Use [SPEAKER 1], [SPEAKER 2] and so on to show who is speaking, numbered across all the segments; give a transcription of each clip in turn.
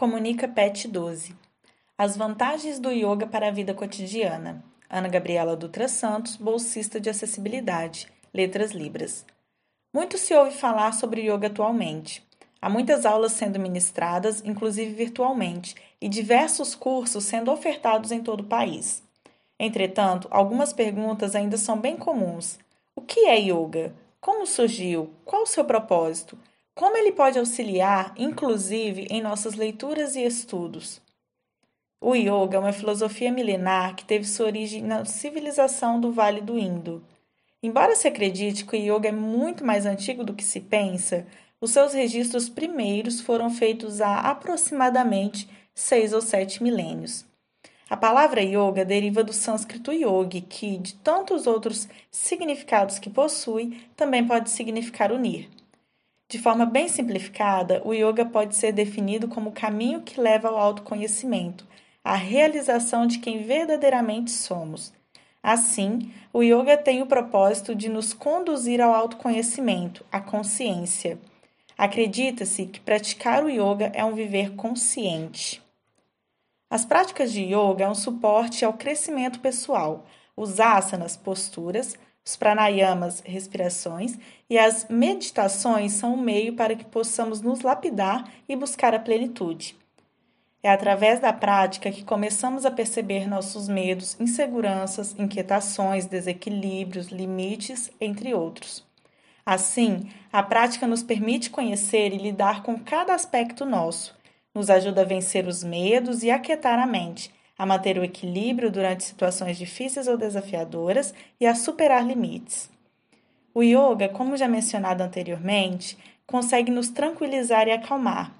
[SPEAKER 1] Comunica Pet 12. As vantagens do yoga para a vida cotidiana. Ana Gabriela Dutra Santos, bolsista de acessibilidade, letras libras. Muito se ouve falar sobre yoga atualmente. Há muitas aulas sendo ministradas, inclusive virtualmente, e diversos cursos sendo ofertados em todo o país. Entretanto, algumas perguntas ainda são bem comuns. O que é yoga? Como surgiu? Qual o seu propósito? Como ele pode auxiliar, inclusive, em nossas leituras e estudos? O yoga é uma filosofia milenar que teve sua origem na civilização do Vale do Indo. Embora se acredite que o yoga é muito mais antigo do que se pensa, os seus registros primeiros foram feitos há aproximadamente seis ou sete milênios. A palavra yoga deriva do sânscrito yogi, que, de tantos outros significados que possui, também pode significar unir. De forma bem simplificada, o yoga pode ser definido como o caminho que leva ao autoconhecimento, à realização de quem verdadeiramente somos. Assim, o yoga tem o propósito de nos conduzir ao autoconhecimento, à consciência. Acredita-se que praticar o yoga é um viver consciente. As práticas de yoga é um suporte ao crescimento pessoal. Os asanas, posturas, os pranayamas, respirações, e as meditações são um meio para que possamos nos lapidar e buscar a plenitude. É através da prática que começamos a perceber nossos medos, inseguranças, inquietações, desequilíbrios, limites, entre outros. Assim, a prática nos permite conhecer e lidar com cada aspecto nosso, nos ajuda a vencer os medos e aquietar a mente, a manter o equilíbrio durante situações difíceis ou desafiadoras e a superar limites. O yoga, como já mencionado anteriormente, consegue nos tranquilizar e acalmar.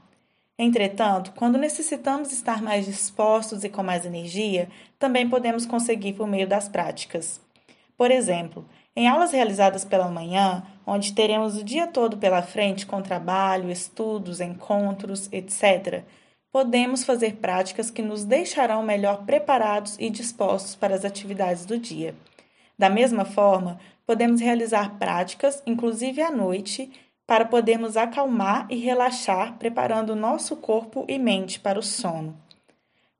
[SPEAKER 1] Entretanto, quando necessitamos estar mais dispostos e com mais energia, também podemos conseguir por meio das práticas. Por exemplo, em aulas realizadas pela manhã, onde teremos o dia todo pela frente com trabalho, estudos, encontros, etc., podemos fazer práticas que nos deixarão melhor preparados e dispostos para as atividades do dia. Da mesma forma, podemos realizar práticas, inclusive à noite, para podermos acalmar e relaxar, preparando nosso corpo e mente para o sono.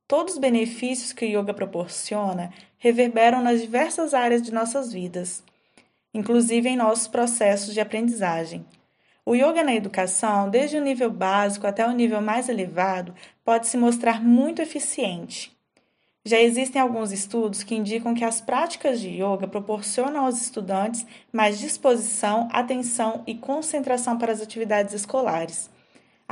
[SPEAKER 1] Todos os benefícios que o yoga proporciona reverberam nas diversas áreas de nossas vidas, inclusive em nossos processos de aprendizagem. O yoga na educação, desde o nível básico até o nível mais elevado, pode se mostrar muito eficiente. Já existem alguns estudos que indicam que as práticas de yoga proporcionam aos estudantes mais disposição, atenção e concentração para as atividades escolares.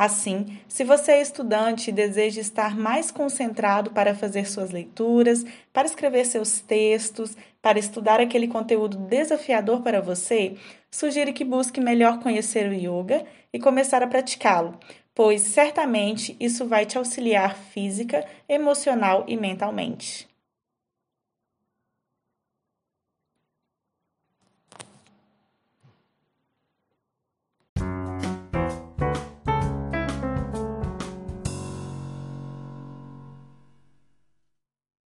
[SPEAKER 1] Assim, se você é estudante e deseja estar mais concentrado para fazer suas leituras, para escrever seus textos, para estudar aquele conteúdo desafiador para você, sugiro que busque melhor conhecer o yoga e começar a praticá-lo, pois certamente isso vai te auxiliar física, emocional e mentalmente.